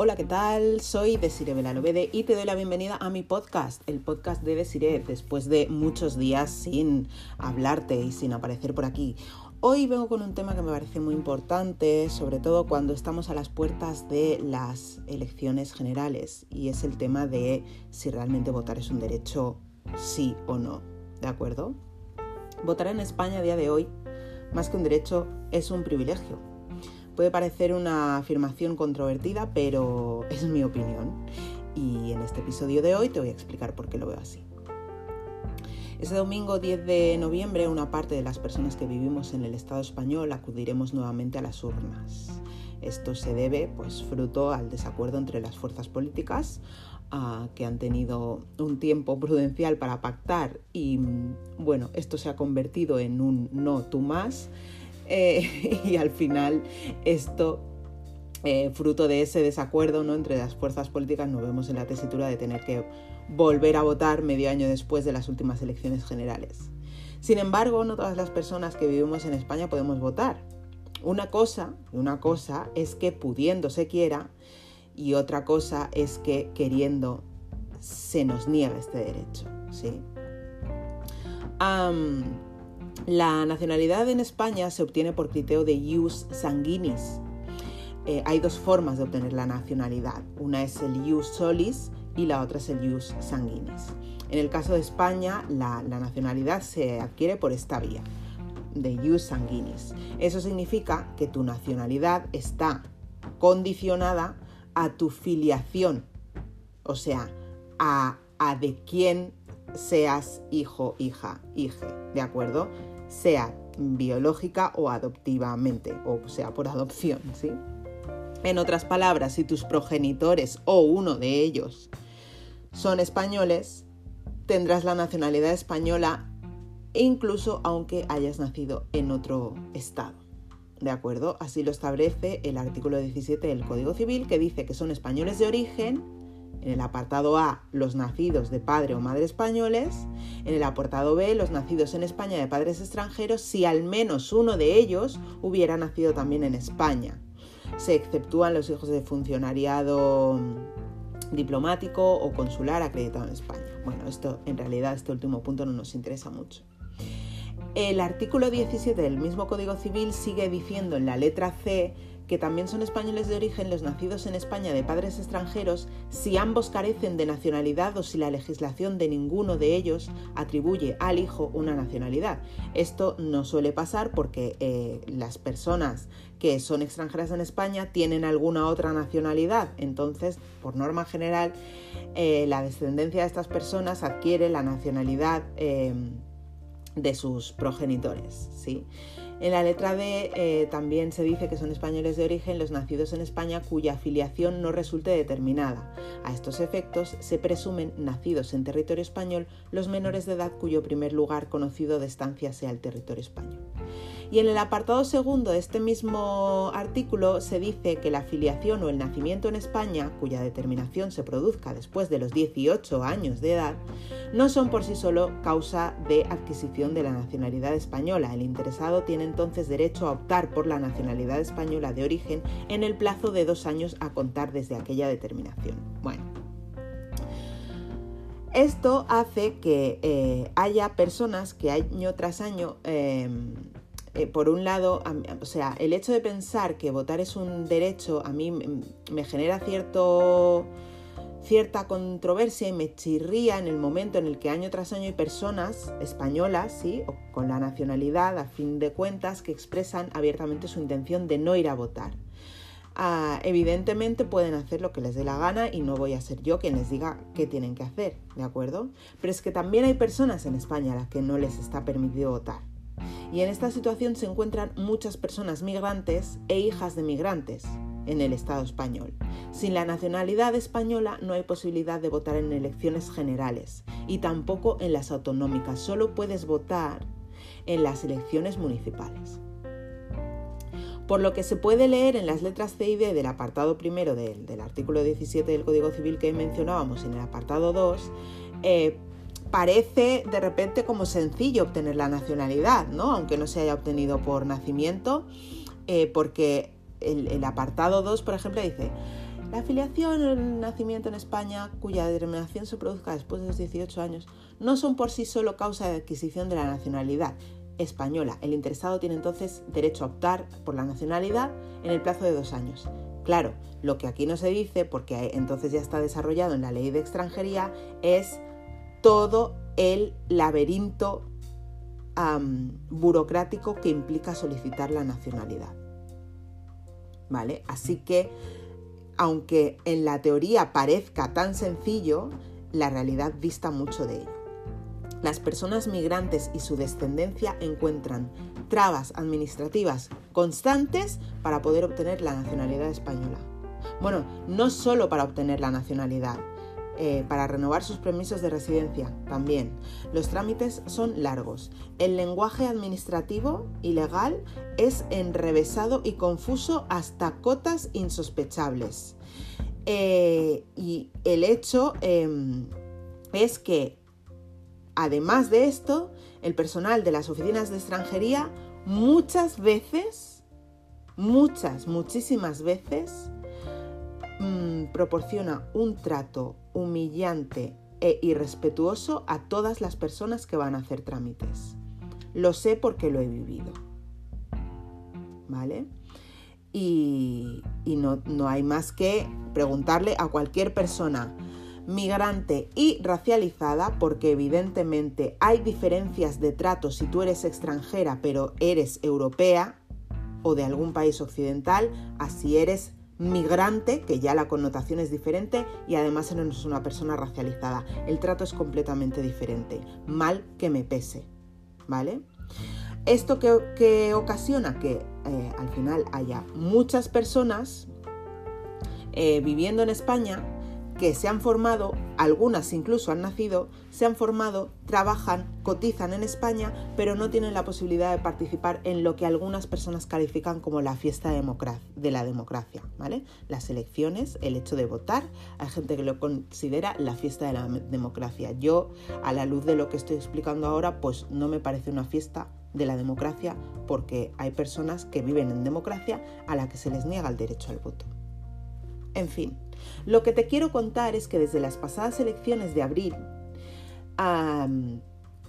Hola, ¿qué tal? Soy Desiree Velalovede y te doy la bienvenida a mi podcast, el podcast de Desiree, después de muchos días sin hablarte y sin aparecer por aquí. Hoy vengo con un tema que me parece muy importante, sobre todo cuando estamos a las puertas de las elecciones generales, y es el tema de si realmente votar es un derecho, sí o no, ¿de acuerdo? Votar en España a día de hoy, más que un derecho, es un privilegio Puede parecer una afirmación controvertida, pero es mi opinión. Y en este episodio de hoy te voy a explicar por qué lo veo así. Este domingo 10 de noviembre, una parte de las personas que vivimos en el Estado español acudiremos nuevamente a las urnas. Esto se debe, pues, fruto al desacuerdo entre las fuerzas políticas que han tenido un tiempo prudencial para pactar y, bueno, esto se ha convertido en un no tú más eh, y al final esto, eh, fruto de ese desacuerdo ¿no? entre las fuerzas políticas, nos vemos en la tesitura de tener que volver a votar medio año después de las últimas elecciones generales. Sin embargo, no todas las personas que vivimos en España podemos votar. Una cosa, una cosa es que pudiendo se quiera y otra cosa es que queriendo se nos niega este derecho. ¿sí? La nacionalidad en España se obtiene por criterio de ius sanguinis. Eh, hay dos formas de obtener la nacionalidad. Una es el ius solis y la otra es el ius sanguinis. En el caso de España, la, nacionalidad se adquiere por esta vía, de ius sanguinis. Eso significa que tu nacionalidad está condicionada a tu filiación, o sea, a, a de quién seas hijo, hija, hije, ¿de acuerdo? Sea biológica o adoptivamente, o sea, por adopción, ¿sí? En otras palabras, si tus progenitores o uno de ellos son españoles, tendrás la nacionalidad española incluso aunque hayas nacido en otro estado. ¿De acuerdo? Así lo establece el artículo 17 del Código Civil que dice que son españoles de origen en el apartado A, los nacidos de padre o madre españoles. En el apartado B, los nacidos en España de padres extranjeros, si al menos uno de ellos hubiera nacido también en España. Se exceptúan los hijos de funcionariado diplomático o consular acreditado en España. Bueno, esto en realidad este último punto no nos interesa mucho. El artículo 17 del mismo Código Civil sigue diciendo en la letra C que también son españoles de origen los nacidos en España de padres extranjeros si ambos carecen de nacionalidad o si la legislación de ninguno de ellos atribuye al hijo una nacionalidad. Esto no suele pasar porque eh, las personas que son extranjeras en España tienen alguna otra nacionalidad. Entonces, por norma general, eh, la descendencia de estas personas adquiere la nacionalidad eh, de sus progenitores. ¿sí? En la letra D eh, también se dice que son españoles de origen los nacidos en España cuya afiliación no resulte determinada. A estos efectos se presumen nacidos en territorio español los menores de edad cuyo primer lugar conocido de estancia sea el territorio español. Y en el apartado segundo de este mismo artículo se dice que la afiliación o el nacimiento en España, cuya determinación se produzca después de los 18 años de edad, no son por sí solo causa de adquisición de la nacionalidad española. El interesado tiene entonces derecho a optar por la nacionalidad española de origen en el plazo de dos años a contar desde aquella determinación. Bueno. Esto hace que eh, haya personas que año tras año em, eh, por un lado, o sea, el hecho de pensar que votar es un derecho a mí me genera cierto, cierta controversia y me chirría en el momento en el que año tras año hay personas españolas, ¿sí? o con la nacionalidad a fin de cuentas, que expresan abiertamente su intención de no ir a votar. Ah, evidentemente pueden hacer lo que les dé la gana y no voy a ser yo quien les diga qué tienen que hacer, ¿de acuerdo? Pero es que también hay personas en España a las que no les está permitido votar. Y en esta situación se encuentran muchas personas migrantes e hijas de migrantes en el Estado español. Sin la nacionalidad española no hay posibilidad de votar en elecciones generales y tampoco en las autonómicas. Solo puedes votar en las elecciones municipales. Por lo que se puede leer en las letras C y D del apartado primero del, artículo 17 del Código Civil que mencionábamos en el apartado 2, parece de repente como sencillo obtener la nacionalidad, ¿no? Aunque no se haya obtenido por nacimiento, eh, porque el, apartado 2, por ejemplo, dice, La afiliación o el nacimiento en España, cuya determinación se produzca después de los 18 años, no son por sí solo causa de adquisición de la nacionalidad española. El interesado tiene entonces derecho a optar por la nacionalidad en el plazo de dos años. Claro, lo que aquí no se dice, porque entonces ya está desarrollado en la ley de extranjería, es todo el laberinto burocrático que implica solicitar la nacionalidad. ¿Vale? Así que, aunque en la teoría parezca tan sencillo, la realidad dista mucho de ello. Las personas migrantes y su descendencia encuentran trabas administrativas constantes para poder obtener la nacionalidad española. Bueno, no solo para obtener la nacionalidad, eh, para renovar sus permisos de residencia también. Los trámites son largos. El lenguaje administrativo y legal es enrevesado y confuso hasta cotas insospechables. Eh, y el hecho em, es que, además de esto, el personal de las oficinas de extranjería muchas veces, muchas, muchísimas veces, mm, proporciona un trato humillante e irrespetuoso a todas las personas que van a hacer trámites. Lo sé porque lo he vivido. ¿Vale? Y, no, no hay más que preguntarle a cualquier persona migrante y racializada, porque evidentemente hay diferencias de trato si tú eres extranjera pero eres europea o de algún país occidental, así eres migrante, que ya la connotación es diferente y además no es una persona racializada. El trato es completamente diferente. Mal que me pese. ¿Vale? Esto que, ocasiona que eh, al final haya muchas personas eh, viviendo en España que se han formado, algunas incluso han nacido, se han formado, trabajan, cotizan en España, pero no tienen la posibilidad de participar en lo que algunas personas califican como la fiesta de la democracia, ¿vale? Las elecciones, el hecho de votar, hay gente que lo considera la fiesta de la democracia. Yo, a la luz de lo que estoy explicando ahora, pues no me parece una fiesta de la democracia porque hay personas que viven en democracia a la que se les niega el derecho al voto. En fin, lo que te quiero contar es que desde las pasadas elecciones de abril,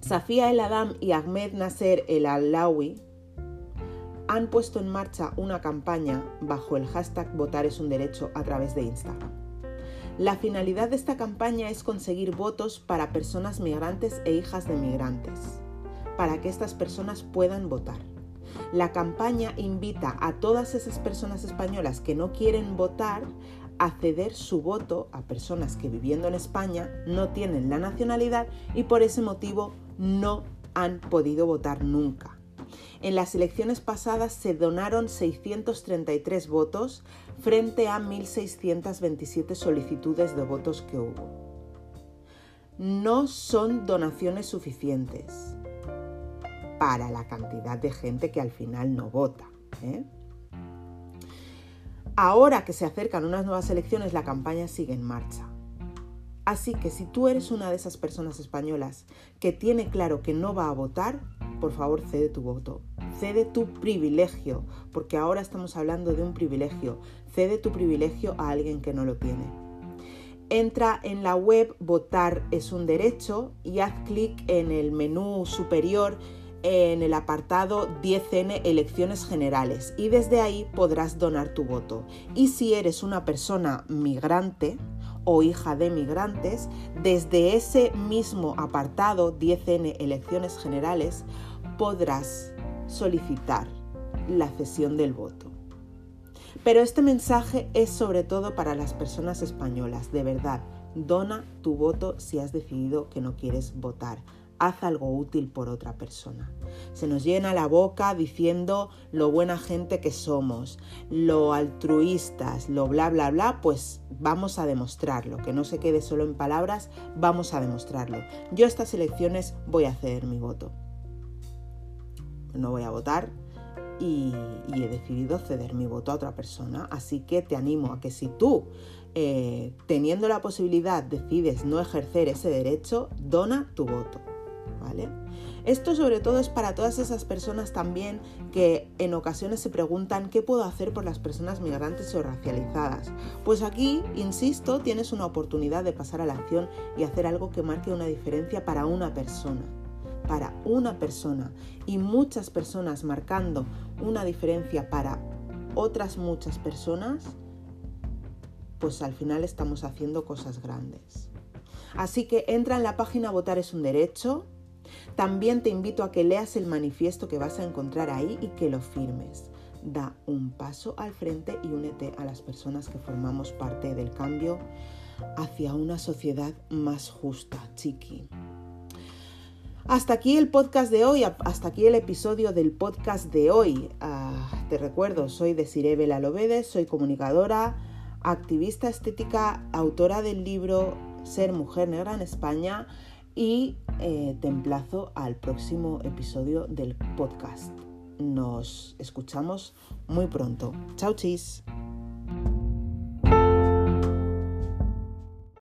Safia El Adam y Ahmed Nasser El Alawi han puesto en marcha una campaña bajo el hashtag Votar es un derecho a través de Instagram. La finalidad de esta campaña es conseguir votos para personas migrantes e hijas de migrantes, para que estas personas puedan votar. La campaña invita a todas esas personas españolas que no quieren votar a ceder su voto a personas que viviendo en España no tienen la nacionalidad y por ese motivo no han podido votar nunca. En las elecciones pasadas se donaron 633 votos frente a 1.627 solicitudes de votos que hubo. No son donaciones suficientes para la cantidad de gente que al final no vota. ¿eh? Ahora que se acercan unas nuevas elecciones, la campaña sigue en marcha. Así que si tú eres una de esas personas españolas que tiene claro que no va a votar, por favor cede tu voto, cede tu privilegio, porque ahora estamos hablando de un privilegio, cede tu privilegio a alguien que no lo tiene. Entra en la web Votar es un derecho y haz clic en el menú superior en el apartado 10N Elecciones Generales y desde ahí podrás donar tu voto. Y si eres una persona migrante o hija de migrantes, desde ese mismo apartado 10N Elecciones Generales podrás solicitar la cesión del voto. Pero este mensaje es sobre todo para las personas españolas, de verdad. Dona tu voto si has decidido que no quieres votar haz algo útil por otra persona. Se nos llena la boca diciendo lo buena gente que somos, lo altruistas, lo bla, bla, bla, pues vamos a demostrarlo, que no se quede solo en palabras, vamos a demostrarlo. Yo estas elecciones voy a ceder mi voto. No voy a votar y, he decidido ceder mi voto a otra persona, así que te animo a que si tú eh, teniendo la posibilidad decides no ejercer ese derecho, dona tu voto. Esto sobre todo es para todas esas personas también que en ocasiones se preguntan qué puedo hacer por las personas migrantes o racializadas. Pues aquí, insisto, tienes una oportunidad de pasar a la acción y hacer algo que marque una diferencia para una persona. Para una persona. Y muchas personas marcando una diferencia para otras muchas personas, pues al final estamos haciendo cosas grandes. Así que entra en la página Votar es un derecho. También te invito a que leas el manifiesto que vas a encontrar ahí y que lo firmes. Da un paso al frente y únete a las personas que formamos parte del cambio hacia una sociedad más justa, chiqui. Hasta aquí el podcast de hoy, hasta aquí el episodio del podcast de hoy. Ah, te recuerdo, soy Desiree Lobede, soy comunicadora, activista estética, autora del libro Ser Mujer Negra en España y eh, te emplazo al próximo episodio del podcast. Nos escuchamos muy pronto. Chao, chis.